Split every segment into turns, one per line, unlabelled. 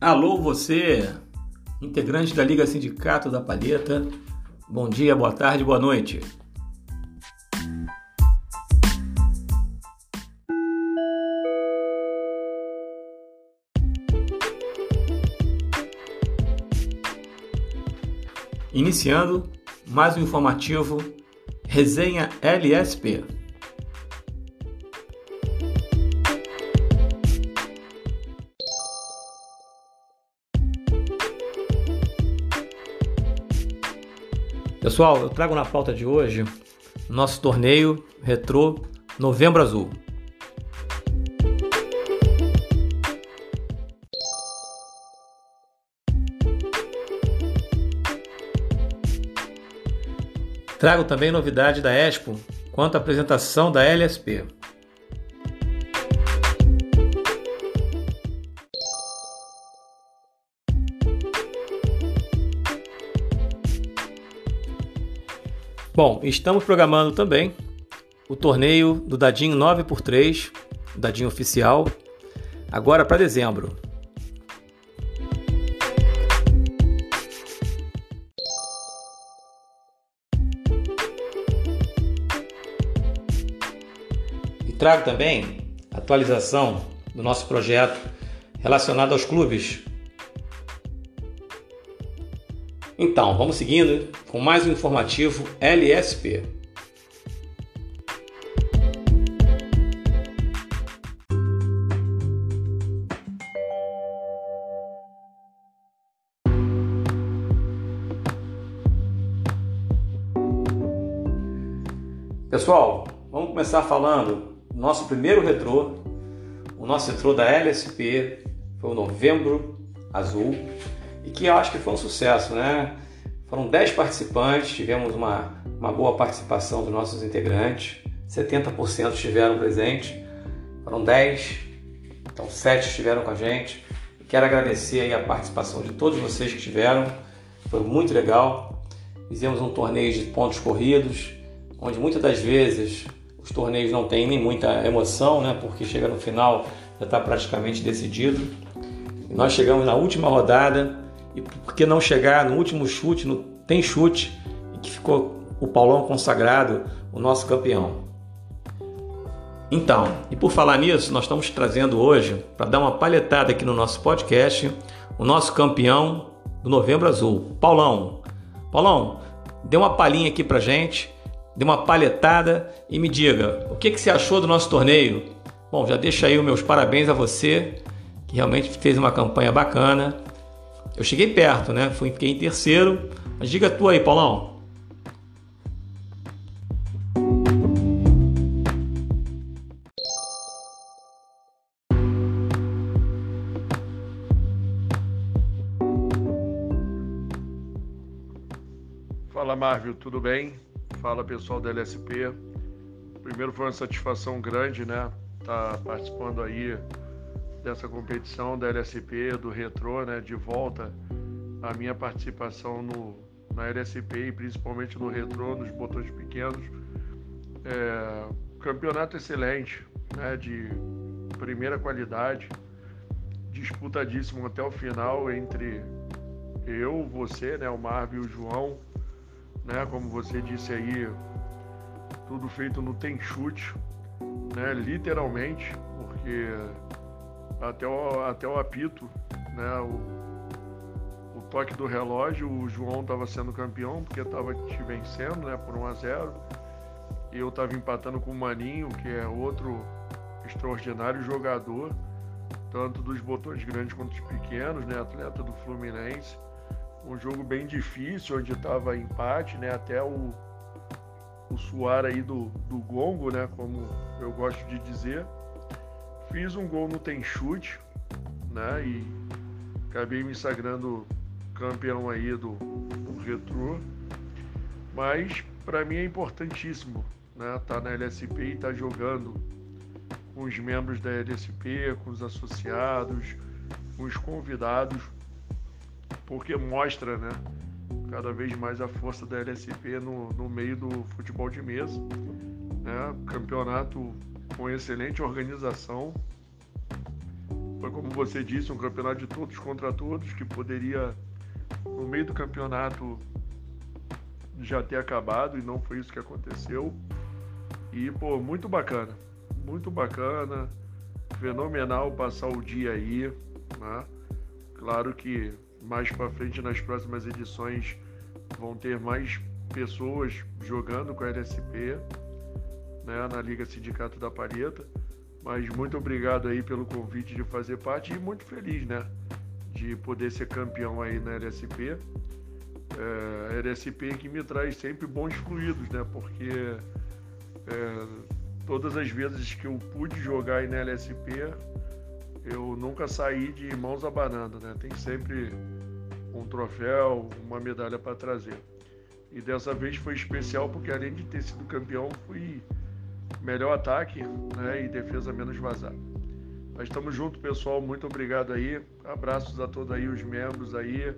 Alô, você, integrante da Liga Sindicato da Palheta. Bom dia, boa tarde, boa noite. Iniciando mais um informativo Resenha LSP. Pessoal, eu trago na pauta de hoje nosso torneio Retrô Novembro Azul. Trago também novidade da Expo quanto à apresentação da LSP. Bom, estamos programando também o torneio do Dadinho 9x3, Dadinho oficial, agora para dezembro. E trago também atualização do nosso projeto relacionado aos clubes Então, vamos seguindo com mais um informativo LSP. Pessoal, vamos começar falando do nosso primeiro retrô. O nosso retrô da LSP foi o Novembro Azul e que eu acho que foi um sucesso, né? Foram 10 participantes, tivemos uma, uma boa participação dos nossos integrantes, 70% estiveram presentes, foram 10, então 7 estiveram com a gente. Quero agradecer a participação de todos vocês que estiveram, foi muito legal. Fizemos um torneio de pontos corridos, onde muitas das vezes os torneios não têm nem muita emoção, né? Porque chega no final já está praticamente decidido. E nós chegamos na última rodada e por que não chegar no último chute, no tem chute, que ficou o Paulão consagrado, o nosso campeão. Então, e por falar nisso, nós estamos trazendo hoje, para dar uma palhetada aqui no nosso podcast, o nosso campeão do Novembro Azul, Paulão. Paulão, dê uma palhinha aqui pra gente, dê uma palhetada e me diga, o que, que você achou do nosso torneio? Bom, já deixa aí os meus parabéns a você, que realmente fez uma campanha bacana. Eu cheguei perto, né? Fui, fiquei em terceiro. Mas diga tu aí, Paulão.
Fala Marvel, tudo bem? Fala pessoal da LSP. Primeiro foi uma satisfação grande, né? Tá participando aí dessa competição da LSP, do Retro, né, de volta a minha participação no, na LSP e principalmente no Retro, nos botões pequenos. É, campeonato excelente, né, de primeira qualidade, disputadíssimo até o final entre eu, você, né, o Marvel e o João, né, como você disse aí, tudo feito no tem chute, né, literalmente, porque até o, até o apito, né? O, o toque do relógio, o João estava sendo campeão porque estava te vencendo, né? Por 1 a 0 e eu estava empatando com o Maninho, que é outro extraordinário jogador, tanto dos botões grandes quanto dos pequenos, né? Atleta do Fluminense. Um jogo bem difícil, onde estava empate, né? Até o, o suar aí do, do gongo, né? Como eu gosto de dizer. Fiz um gol no tem chute, né? E acabei me sagrando campeão aí do, do Retro. Mas para mim é importantíssimo, né? Tá na LSP e tá jogando com os membros da LSP, com os associados, com os convidados, porque mostra, né? Cada vez mais a força da LSP no, no meio do futebol de mesa. Né? Campeonato com excelente organização, Foi como você disse, um campeonato de todos contra todos, que poderia, no meio do campeonato, já ter acabado e não foi isso que aconteceu. E, pô, muito bacana. Muito bacana. Fenomenal passar o dia aí, né? Claro que mais para frente nas próximas edições vão ter mais pessoas jogando com a LSP, né, na Liga Sindicato da Palheta. Mas muito obrigado aí pelo convite de fazer parte e muito feliz, né, de poder ser campeão aí na LSP. É, LSP que me traz sempre bons fluidos, né, porque é, todas as vezes que eu pude jogar aí na LSP, eu nunca saí de mãos abanando, né? Tem sempre um troféu, uma medalha para trazer. E dessa vez foi especial porque além de ter sido campeão, fui melhor ataque né, e defesa menos vazada. Mas estamos juntos, pessoal. Muito obrigado aí. Abraços a todos aí, os membros aí,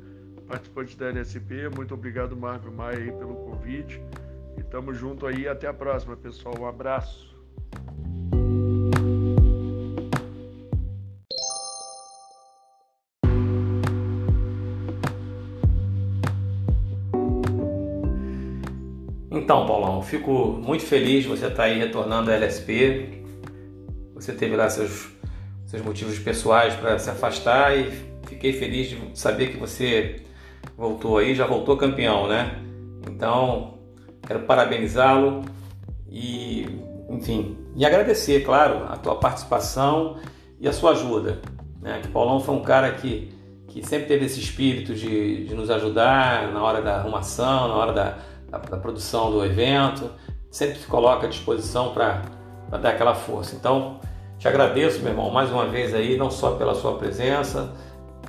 participantes da LSP. Muito obrigado, Marvel Maia, aí, pelo convite. E estamos juntos aí. Até a próxima, pessoal. Um abraço.
Então, Paulão, fico muito feliz você estar aí retornando à LSP. Você teve lá seus, seus motivos pessoais para se afastar e fiquei feliz de saber que você voltou aí, já voltou campeão, né? Então, quero parabenizá-lo e, enfim, e agradecer, claro, a tua participação e a sua ajuda. Né? Que Paulão foi um cara que, que sempre teve esse espírito de, de nos ajudar na hora da arrumação, na hora da da, da produção do evento, sempre se coloca à disposição para dar aquela força. Então, te agradeço, meu irmão, mais uma vez aí, não só pela sua presença,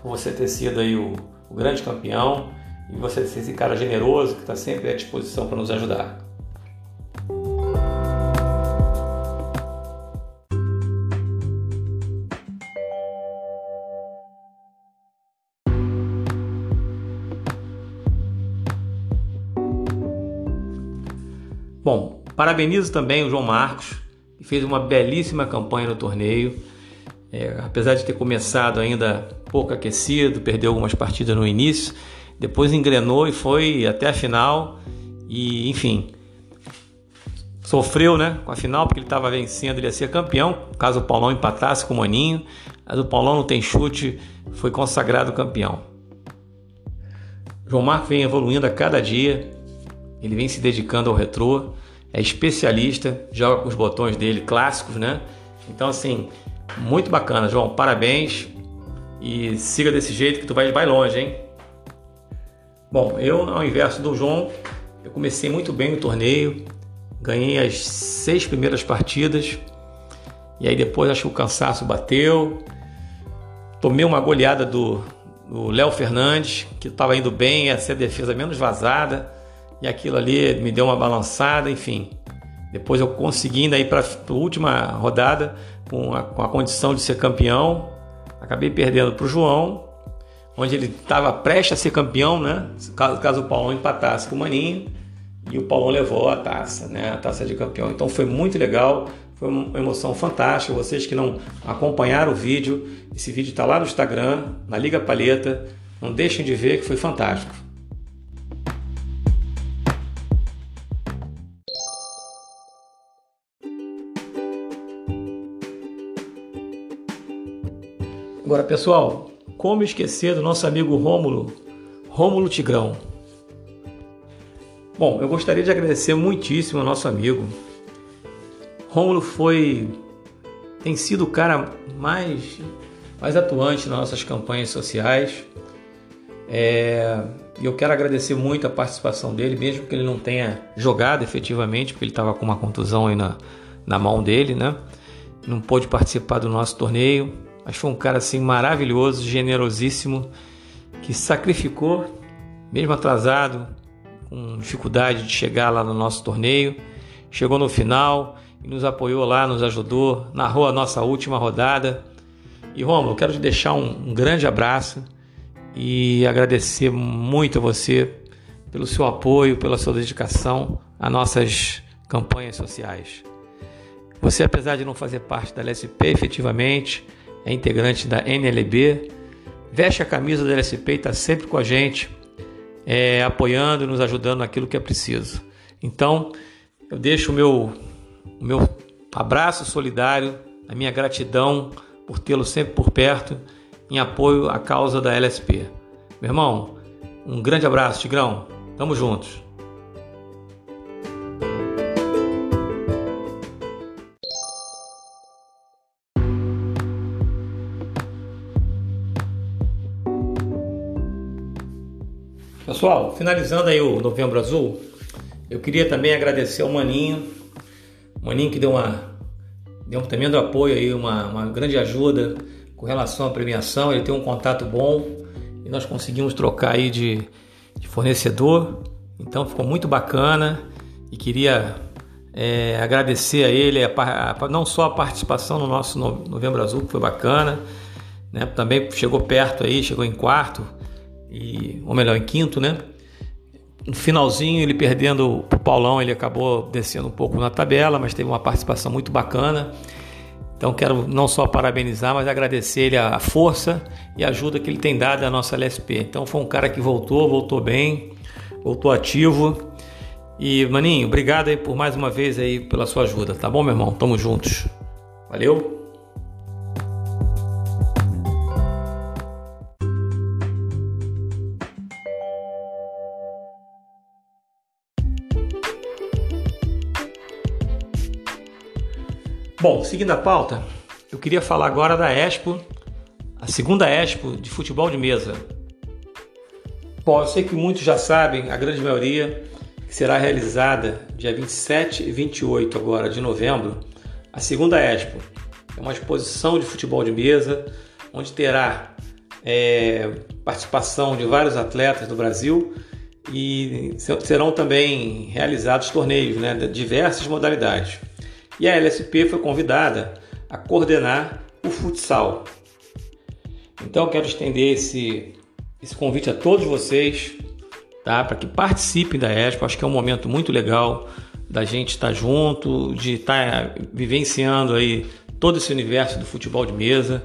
por você ter sido aí o, o grande campeão e você ser esse cara generoso que está sempre à disposição para nos ajudar. Bom, parabenizo também o João Marcos, que fez uma belíssima campanha no torneio. É, apesar de ter começado ainda pouco aquecido, perdeu algumas partidas no início, depois engrenou e foi até a final. E enfim, sofreu né, com a final porque ele estava vencendo, ele ia ser campeão. Caso o Paulão empatasse com o Maninho, mas o Paulão não tem chute, foi consagrado campeão. João Marcos vem evoluindo a cada dia, ele vem se dedicando ao retrô, é especialista, joga com os botões dele clássicos, né? Então, assim, muito bacana, João. Parabéns e siga desse jeito que tu vai, vai longe, hein? Bom, eu, ao inverso do João, eu comecei muito bem o torneio, ganhei as seis primeiras partidas e aí depois acho que o cansaço bateu. Tomei uma goleada do Léo Fernandes, que estava indo bem, ia ser a defesa menos vazada e aquilo ali me deu uma balançada, enfim. Depois eu consegui ainda ir para a última rodada com a, com a condição de ser campeão. Acabei perdendo para o João, onde ele estava prestes a ser campeão, né? Caso, caso o Paulão empatasse com o Maninho. E o Paulão levou a taça, né? A taça de campeão. Então foi muito legal, foi uma emoção fantástica. Vocês que não acompanharam o vídeo, esse vídeo está lá no Instagram, na Liga Palheta. Não deixem de ver que foi fantástico. Agora, pessoal, como esquecer do nosso amigo Rômulo, Rômulo Tigrão? Bom, eu gostaria de agradecer muitíssimo ao nosso amigo. Rômulo foi tem sido o cara mais mais atuante nas nossas campanhas sociais. É, e eu quero agradecer muito a participação dele, mesmo que ele não tenha jogado efetivamente, porque ele estava com uma contusão aí na, na mão dele, né? Não pôde participar do nosso torneio, mas foi um cara assim maravilhoso, generosíssimo, que sacrificou, mesmo atrasado, com dificuldade de chegar lá no nosso torneio, chegou no final e nos apoiou lá, nos ajudou, narrou a nossa última rodada. E Romulo, quero te deixar um, um grande abraço e agradecer muito a você pelo seu apoio, pela sua dedicação a nossas campanhas sociais. Você, apesar de não fazer parte da LSP efetivamente, é integrante da NLB, veste a camisa da LSP e está sempre com a gente, é, apoiando nos ajudando naquilo que é preciso. Então, eu deixo o meu, o meu abraço solidário, a minha gratidão por tê-lo sempre por perto em apoio à causa da LSP. Meu irmão, um grande abraço, Tigrão. Tamo juntos. Pessoal, finalizando aí o Novembro Azul, eu queria também agradecer ao Maninho, Maninho que deu, uma, deu um tremendo apoio aí, uma, uma grande ajuda com relação à premiação, ele tem um contato bom e nós conseguimos trocar aí de, de fornecedor, então ficou muito bacana e queria é, agradecer a ele a, a, não só a participação no nosso Novembro Azul, que foi bacana, né, também chegou perto aí, chegou em quarto, e, ou melhor, em quinto, né? No finalzinho, ele perdendo o Paulão, ele acabou descendo um pouco na tabela, mas teve uma participação muito bacana. Então quero não só parabenizar, mas agradecer ele a força e a ajuda que ele tem dado à nossa LSP. Então foi um cara que voltou, voltou bem, voltou ativo. E Maninho, obrigado aí por mais uma vez aí pela sua ajuda, tá bom, meu irmão? Tamo juntos. Valeu. Bom, seguindo a pauta, eu queria falar agora da Expo, a segunda Expo de futebol de mesa. Bom, eu sei que muitos já sabem, a grande maioria, que será realizada dia 27 e 28 agora de novembro, a segunda Expo. É uma exposição de futebol de mesa, onde terá é, participação de vários atletas do Brasil e serão também realizados torneios né, de diversas modalidades e a LSP foi convidada a coordenar o futsal. Então quero estender esse, esse convite a todos vocês, tá? Para que participem da Expo. Acho que é um momento muito legal da gente estar junto, de estar vivenciando aí todo esse universo do futebol de mesa.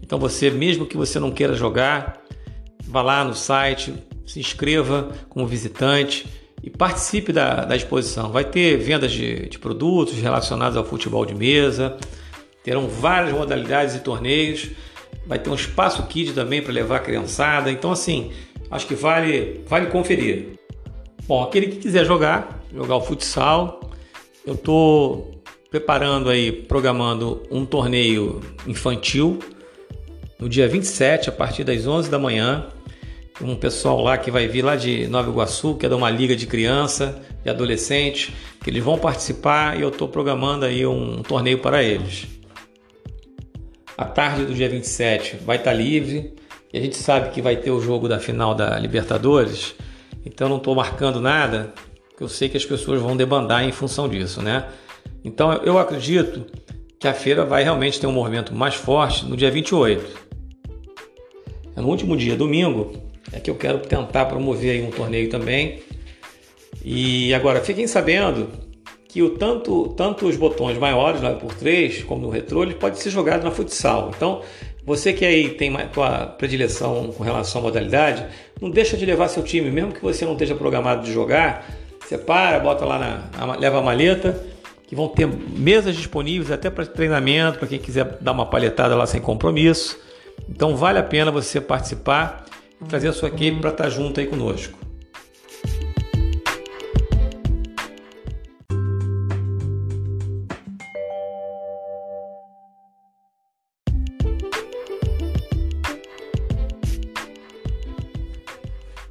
Então você, mesmo que você não queira jogar, vá lá no site, se inscreva como visitante e participe da, da exposição. Vai ter vendas de, de produtos relacionados ao futebol de mesa, terão várias modalidades e torneios, vai ter um espaço kid também para levar a criançada. Então, assim, acho que vale, vale conferir. Bom, aquele que quiser jogar, jogar o futsal, eu estou preparando aí, programando um torneio infantil no dia 27, a partir das 11 da manhã um pessoal lá que vai vir lá de Nova Iguaçu, que é de uma liga de criança, de adolescente, que eles vão participar e eu estou programando aí um torneio para eles. A tarde do dia 27 vai estar tá livre e a gente sabe que vai ter o jogo da final da Libertadores, então não estou marcando nada, porque eu sei que as pessoas vão debandar em função disso, né? Então eu acredito que a feira vai realmente ter um movimento mais forte no dia 28. É no último dia, domingo, é que eu quero tentar promover aí um torneio também. E agora, fiquem sabendo que o tanto, tanto os botões maiores, 9x3, como no retrô, ele pode ser jogado na futsal. Então, você que aí tem tua predileção com relação à modalidade, não deixa de levar seu time, mesmo que você não esteja programado de jogar, separa, bota lá na, leva a maleta, que vão ter mesas disponíveis até para treinamento, para quem quiser dar uma palhetada lá sem compromisso. Então vale a pena você participar trazer a sua equipe para estar tá junto aí conosco.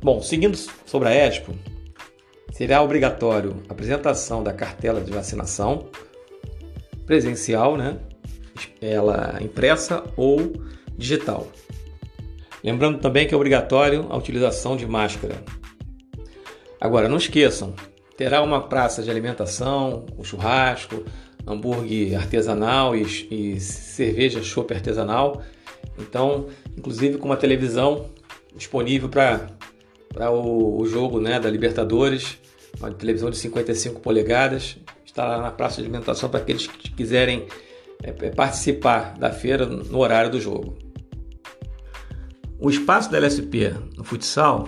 Bom, seguindo sobre a Expo, será obrigatório a apresentação da cartela de vacinação presencial, né? Ela impressa ou digital. Lembrando também que é obrigatório a utilização de máscara. Agora, não esqueçam, terá uma praça de alimentação, um churrasco, hambúrguer artesanal e, e cerveja chopp artesanal. Então, inclusive com uma televisão disponível para o, o jogo né, da Libertadores, uma televisão de 55 polegadas, está lá na praça de alimentação para aqueles que quiserem é, é participar da feira no horário do jogo. O espaço da LSP no futsal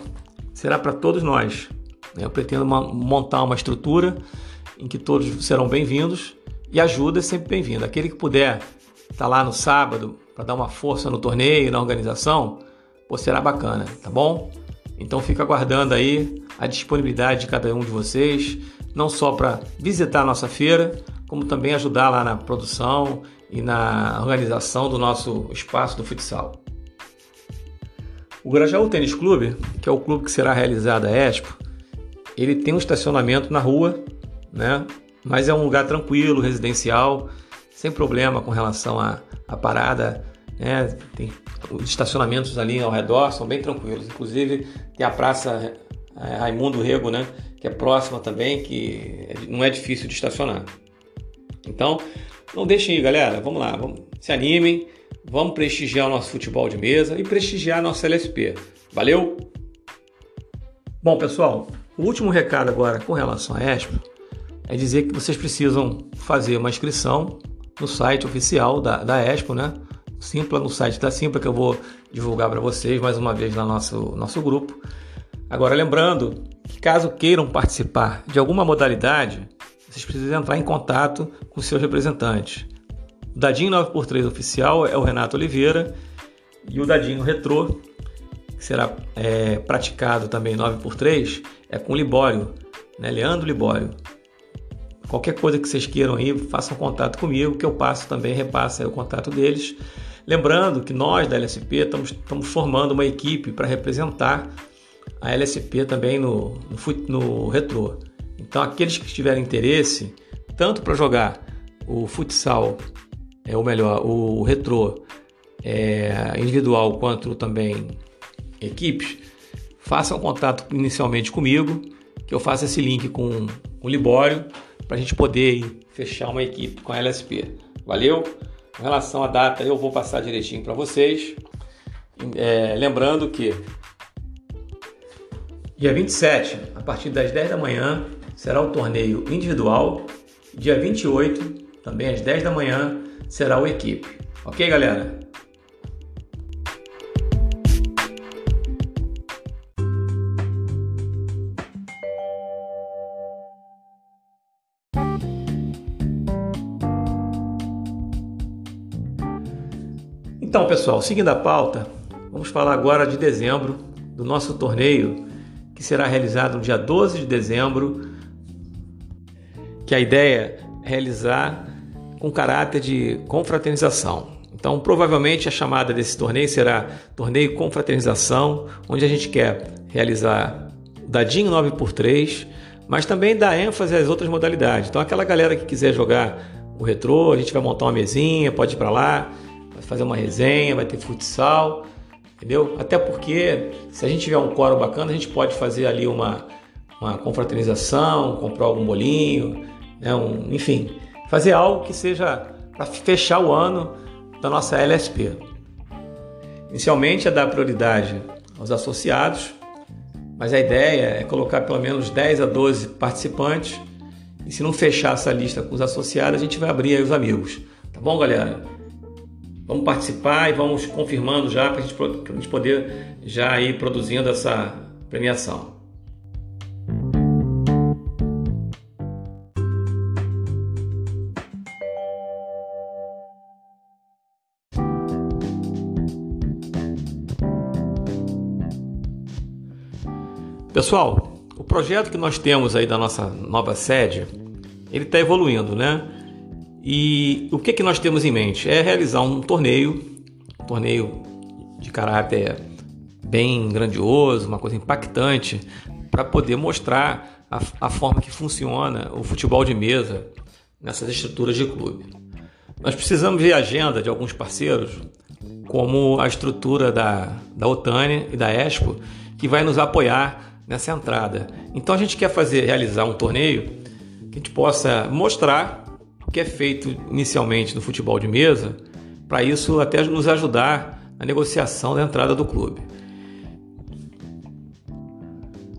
será para todos nós. Eu pretendo uma, montar uma estrutura em que todos serão bem-vindos e ajuda é sempre bem-vindo. Aquele que puder estar tá lá no sábado para dar uma força no torneio, na organização, pô, será bacana, tá bom? Então fica aguardando aí a disponibilidade de cada um de vocês, não só para visitar a nossa feira, como também ajudar lá na produção e na organização do nosso espaço do futsal. O Grajaú Tênis Clube, que é o clube que será realizado a Expo, ele tem um estacionamento na rua, né? Mas é um lugar tranquilo, residencial, sem problema com relação à, à parada, né? Tem os estacionamentos ali ao redor são bem tranquilos. Inclusive tem a Praça é, Raimundo Rego, né? Que é próxima também, que não é difícil de estacionar. Então, não deixem aí, galera. Vamos lá, vamos, se animem, vamos prestigiar o nosso futebol de mesa e prestigiar a nossa LSP. Valeu? Bom, pessoal, o último recado agora com relação à Expo é dizer que vocês precisam fazer uma inscrição no site oficial da, da Expo, né? Simpla, no site da Simpla, que eu vou divulgar para vocês mais uma vez no nosso, nosso grupo. Agora, lembrando que caso queiram participar de alguma modalidade, vocês precisam entrar em contato com seus representantes. O Dadinho 9x3 oficial é o Renato Oliveira e o Dadinho Retrô, que será é, praticado também 9x3, é com Libório, né? Leandro Libório. Qualquer coisa que vocês queiram aí, façam contato comigo, que eu passo também, repasso o contato deles. Lembrando que nós da LSP estamos, estamos formando uma equipe para representar a LSP também no, no, no retrô. Então, aqueles que tiverem interesse, tanto para jogar o futsal, é, ou melhor, o retrô é, individual, quanto também equipes, façam contato inicialmente comigo, que eu faço esse link com o Libório para a gente poder fechar uma equipe com a LSP. Valeu? Com relação à data, eu vou passar direitinho para vocês. É, lembrando que dia 27, a partir das 10 da manhã, será o torneio individual. Dia 28, também às 10 da manhã, será o equipe. Ok, galera? Então, pessoal, seguindo a pauta, vamos falar agora de dezembro, do nosso torneio, que será realizado no dia 12 de dezembro, que a ideia é realizar com caráter de confraternização. Então, provavelmente a chamada desse torneio será Torneio Confraternização, onde a gente quer realizar dadinho 9x3, mas também dar ênfase às outras modalidades. Então, aquela galera que quiser jogar o retrô, a gente vai montar uma mesinha, pode ir para lá, vai fazer uma resenha, vai ter futsal, entendeu? Até porque se a gente tiver um quórum bacana, a gente pode fazer ali uma, uma confraternização, comprar algum bolinho, né? um, enfim, fazer algo que seja para fechar o ano da nossa LSP. Inicialmente é dar prioridade aos associados, mas a ideia é colocar pelo menos 10 a 12 participantes e se não fechar essa lista com os associados, a gente vai abrir aí os amigos. Tá bom, galera? Vamos participar e vamos confirmando já para a gente poder já ir produzindo essa premiação. Pessoal, o projeto que nós temos aí da nossa nova sede, ele está evoluindo, né? E o que, que nós temos em mente? É realizar um torneio, um torneio de caráter bem grandioso, uma coisa impactante, para poder mostrar a, a, forma que funciona o futebol de mesa nessas estruturas de clube. Nós precisamos ver a agenda de alguns parceiros, como a estrutura da, da Otânia e da Expo, que vai nos apoiar nessa entrada. Então a gente quer fazer, realizar um torneio que a gente possa mostrar o que é feito inicialmente no futebol de mesa, para isso até nos ajudar na negociação da entrada do clube.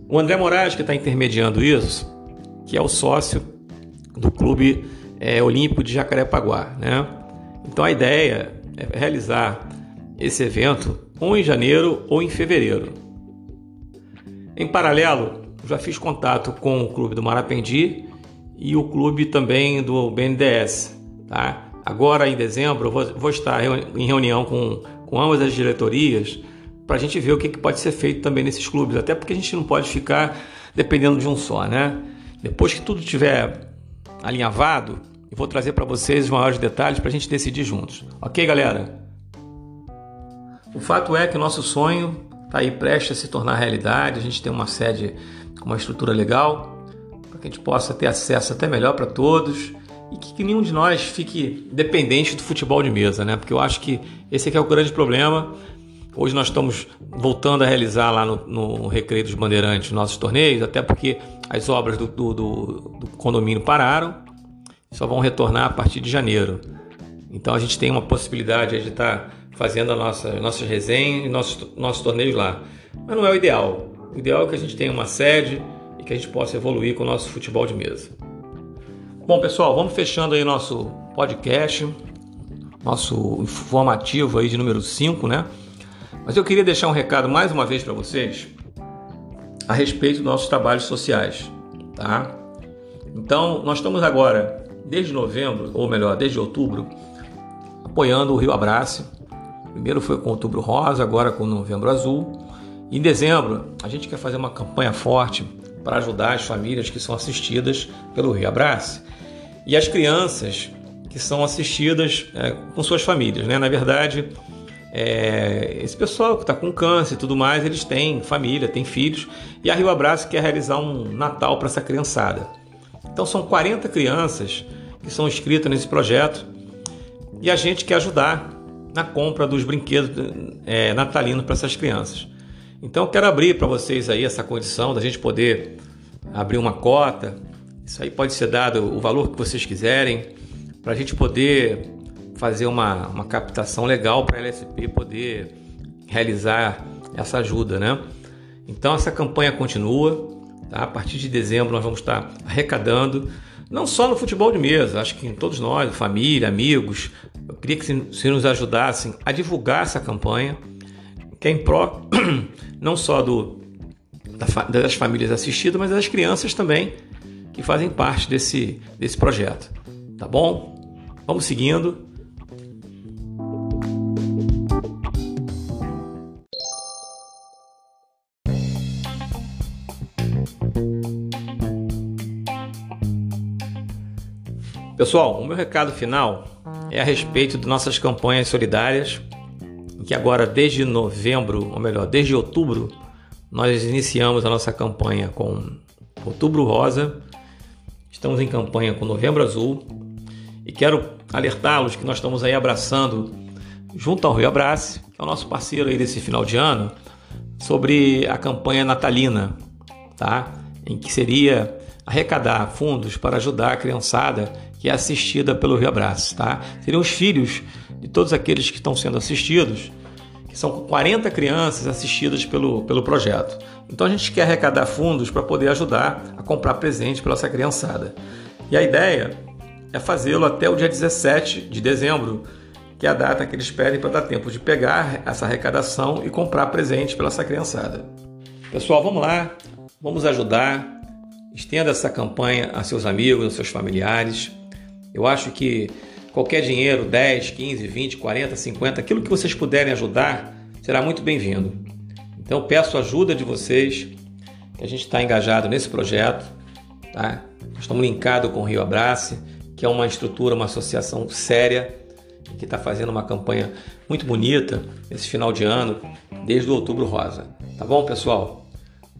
O André Moraes, que está intermediando isso, que é o sócio do Clube é, Olímpico de Jacarepaguá. Né? Então a ideia é realizar esse evento ou em janeiro ou em fevereiro. Em paralelo, já fiz contato com o clube do Marapendi e o clube também do BNDES. Tá? Agora em dezembro eu vou, vou estar em reunião com, com ambas as diretorias para a gente ver o que, que pode ser feito também nesses clubes, até porque a gente não pode ficar dependendo de um só, né? Depois que tudo estiver alinhavado, eu vou trazer para vocês os maiores detalhes para a gente decidir juntos. Ok, galera? O fato é que o nosso sonho está aí prestes a se tornar realidade. A gente tem uma sede com uma estrutura legal para que a gente possa ter acesso até melhor para todos e que, que, nenhum de nós fique dependente do futebol de mesa, né? Porque eu acho que esse aqui é o grande problema. Hoje nós estamos voltando a realizar lá no, no Recreio dos Bandeirantes nossos torneios, até porque as obras do, do, do, do condomínio pararam, só vão retornar a partir de janeiro. Então a gente tem uma possibilidade de estar tá fazendo a nossa, nossas resenhas e nossos, torneios lá. Mas não é o ideal. O ideal é que a gente tenha uma sede e que a gente possa evoluir com o nosso futebol de mesa. Bom, pessoal, vamos fechando aí nosso podcast, nosso informativo aí de número 5, né? Mas eu queria deixar um recado mais uma vez para vocês a respeito dos nossos trabalhos sociais, tá? Então, nós estamos agora, desde novembro, ou melhor, desde outubro, apoiando o Rio Abrace. Primeiro foi com Outubro Rosa, agora com Novembro Azul. Em dezembro, a gente quer fazer uma campanha forte para ajudar as famílias que são assistidas pelo Rio Abrace e as crianças que são assistidas é, com suas famílias. Né? Na verdade, é, esse pessoal que está com câncer e tudo mais, eles têm família, têm filhos, e a Rio Abraço quer realizar um Natal para essa criançada. Então são 40 crianças que são inscritas nesse projeto e a gente quer ajudar na compra dos brinquedos é, natalinos para essas crianças. Então quero abrir para vocês aí essa condição da gente poder abrir uma cota isso aí pode ser dado o valor que vocês quiserem, para a gente poder fazer uma, uma captação legal para a LSP poder realizar essa ajuda, né? Então essa campanha continua, tá? A partir de dezembro nós vamos estar arrecadando, não só no futebol de mesa, acho que em todos nós, família, amigos, eu queria que se, nos ajudassem a divulgar essa campanha, que é em pró não só do, das famílias assistidas, mas das crianças também que fazem parte desse, desse projeto. Tá bom? Vamos seguindo. Pessoal, o meu recado final é a respeito de nossas campanhas solidárias, que agora desde novembro, ou melhor, desde outubro, nós iniciamos a nossa campanha com Outubro Rosa Estamos em campanha com Novembro Azul e quero alertá-los que nós estamos aí abraçando, junto ao Rio Abrace, que é o nosso parceiro aí desse final de ano, sobre a campanha natalina, tá? Em que seria arrecadar fundos para ajudar a criançada que é assistida pelo Rio Abraço, tá? Seriam os filhos de todos aqueles que estão sendo assistidos, que são 40 crianças assistidas pelo, pelo projeto. Então a gente quer arrecadar fundos para poder ajudar a comprar presente para essa criançada. E a ideia é fazê-lo até o dia 17 de dezembro, que é a data que eles pedem para dar tempo de pegar essa arrecadação e comprar presente para essa criançada. Pessoal, vamos lá, vamos ajudar. Estenda essa campanha a seus amigos, aos seus familiares. Eu acho que qualquer dinheiro, 10, 15, 20, 40, 50, aquilo que vocês puderem ajudar, será muito bem-vindo. Então peço a ajuda de vocês, que a gente está engajado nesse projeto, tá? Estamos linkados com o Rio Abrace, que é uma estrutura, uma associação séria, que está fazendo uma campanha muito bonita esse final de ano, desde o Outubro Rosa. Tá bom, pessoal?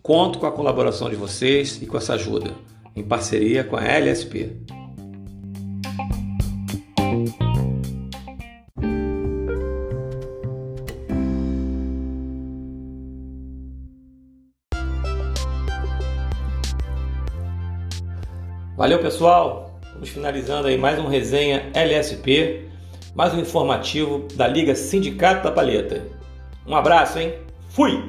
Conto com a colaboração de vocês e com essa ajuda, em parceria com a LSP. Valeu, pessoal. Estamos finalizando aí mais uma resenha LSP, mais um informativo da Liga Sindicato da Palheta. Um abraço, hein? Fui!